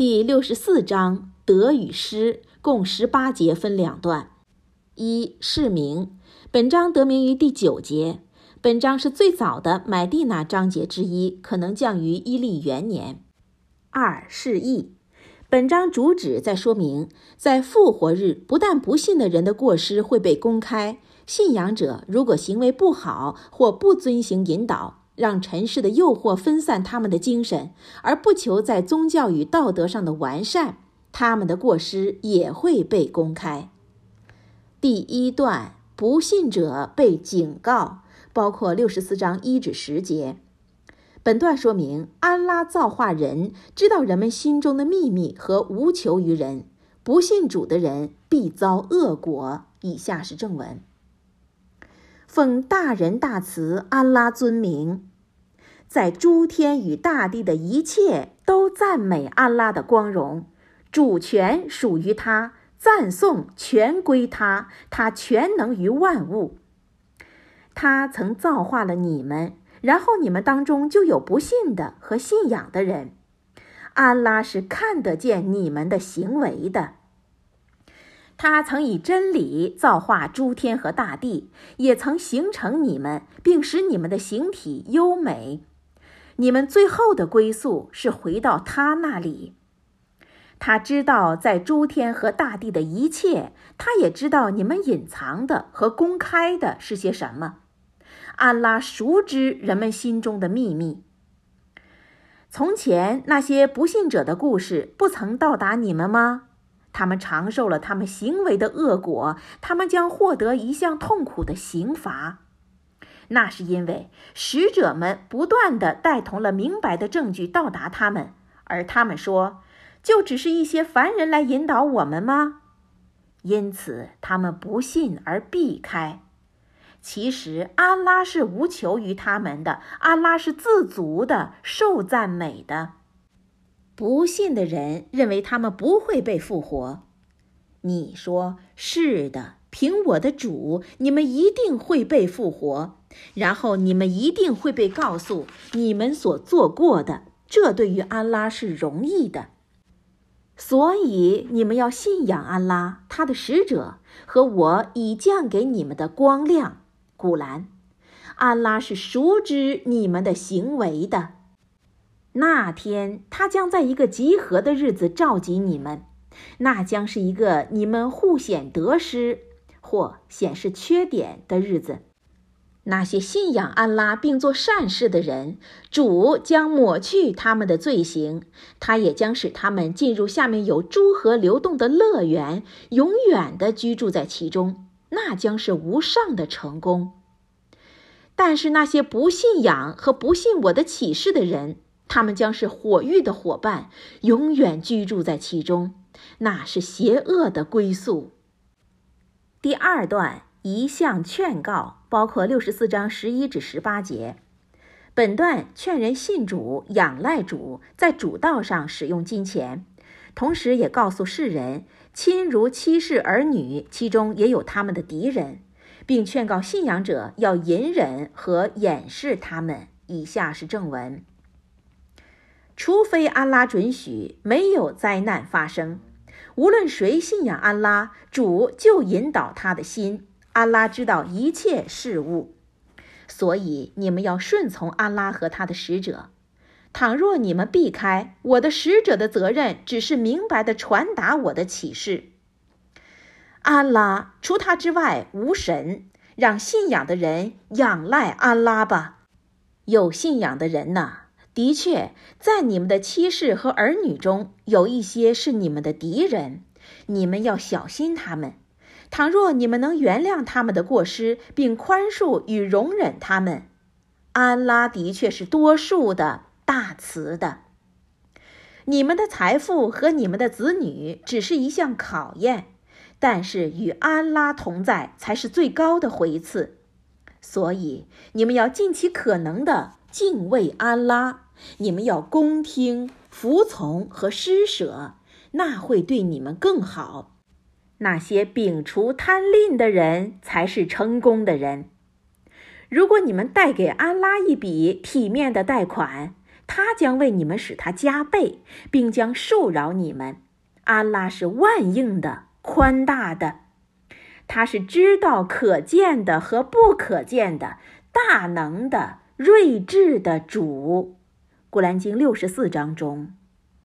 第六十四章得与失，共十八节，分两段。一、释名，本章得名于第九节。本章是最早的买地那章节之一，可能降于伊利元年。二、释义，本章主旨在说明，在复活日，不但不信的人的过失会被公开，信仰者如果行为不好或不遵行引导，让尘世的诱惑分散他们的精神，而不求在宗教与道德上的完善，他们的过失也会被公开。第一段，不信者被警告。包括六十四章一至十节，本段说明安拉造化人，知道人们心中的秘密和无求于人。不信主的人必遭恶果。以下是正文：奉大仁大慈安拉尊名，在诸天与大地的一切都赞美安拉的光荣，主权属于他，赞颂全归他，他全能于万物。他曾造化了你们，然后你们当中就有不信的和信仰的人。安拉是看得见你们的行为的。他曾以真理造化诸天和大地，也曾形成你们，并使你们的形体优美。你们最后的归宿是回到他那里。他知道在诸天和大地的一切，他也知道你们隐藏的和公开的是些什么。安拉熟知人们心中的秘密。从前那些不信者的故事不曾到达你们吗？他们尝受了他们行为的恶果，他们将获得一项痛苦的刑罚。那是因为使者们不断地带同了明白的证据到达他们，而他们说：“就只是一些凡人来引导我们吗？”因此，他们不信而避开。其实，安拉是无求于他们的，安拉是自足的，受赞美的。不信的人认为他们不会被复活。你说是的，凭我的主，你们一定会被复活，然后你们一定会被告诉你们所做过的。这对于安拉是容易的。所以你们要信仰安拉，他的使者和我已降给你们的光亮。古兰，安拉是熟知你们的行为的。那天，他将在一个集合的日子召集你们，那将是一个你们互显得失或显示缺点的日子。那些信仰安拉并做善事的人，主将抹去他们的罪行，他也将使他们进入下面有诸河流动的乐园，永远的居住在其中。那将是无上的成功。但是那些不信仰和不信我的启示的人，他们将是火狱的伙伴，永远居住在其中。那是邪恶的归宿。第二段一项劝告，包括六十四章十一至十八节。本段劝人信主，仰赖主，在主道上使用金钱，同时也告诉世人。亲如妻室儿女，其中也有他们的敌人，并劝告信仰者要隐忍和掩饰他们。以下是正文：除非安拉准许，没有灾难发生。无论谁信仰安拉，主就引导他的心。安拉知道一切事物，所以你们要顺从安拉和他的使者。倘若你们避开我的使者的责任，只是明白地传达我的启示。安拉除他之外无神，让信仰的人仰赖安拉吧。有信仰的人呐，的确在你们的妻室和儿女中有一些是你们的敌人，你们要小心他们。倘若你们能原谅他们的过失，并宽恕与容忍他们，安拉的确是多数的。大慈的，你们的财富和你们的子女只是一项考验，但是与安拉同在才是最高的回赐。所以你们要尽其可能的敬畏安拉，你们要恭听、服从和施舍，那会对你们更好。那些摒除贪吝的人才是成功的人。如果你们贷给安拉一笔体面的贷款，他将为你们使他加倍，并将受饶你们。安拉是万应的、宽大的，他是知道可见的和不可见的、大能的、睿智的主。古兰经六十四章中。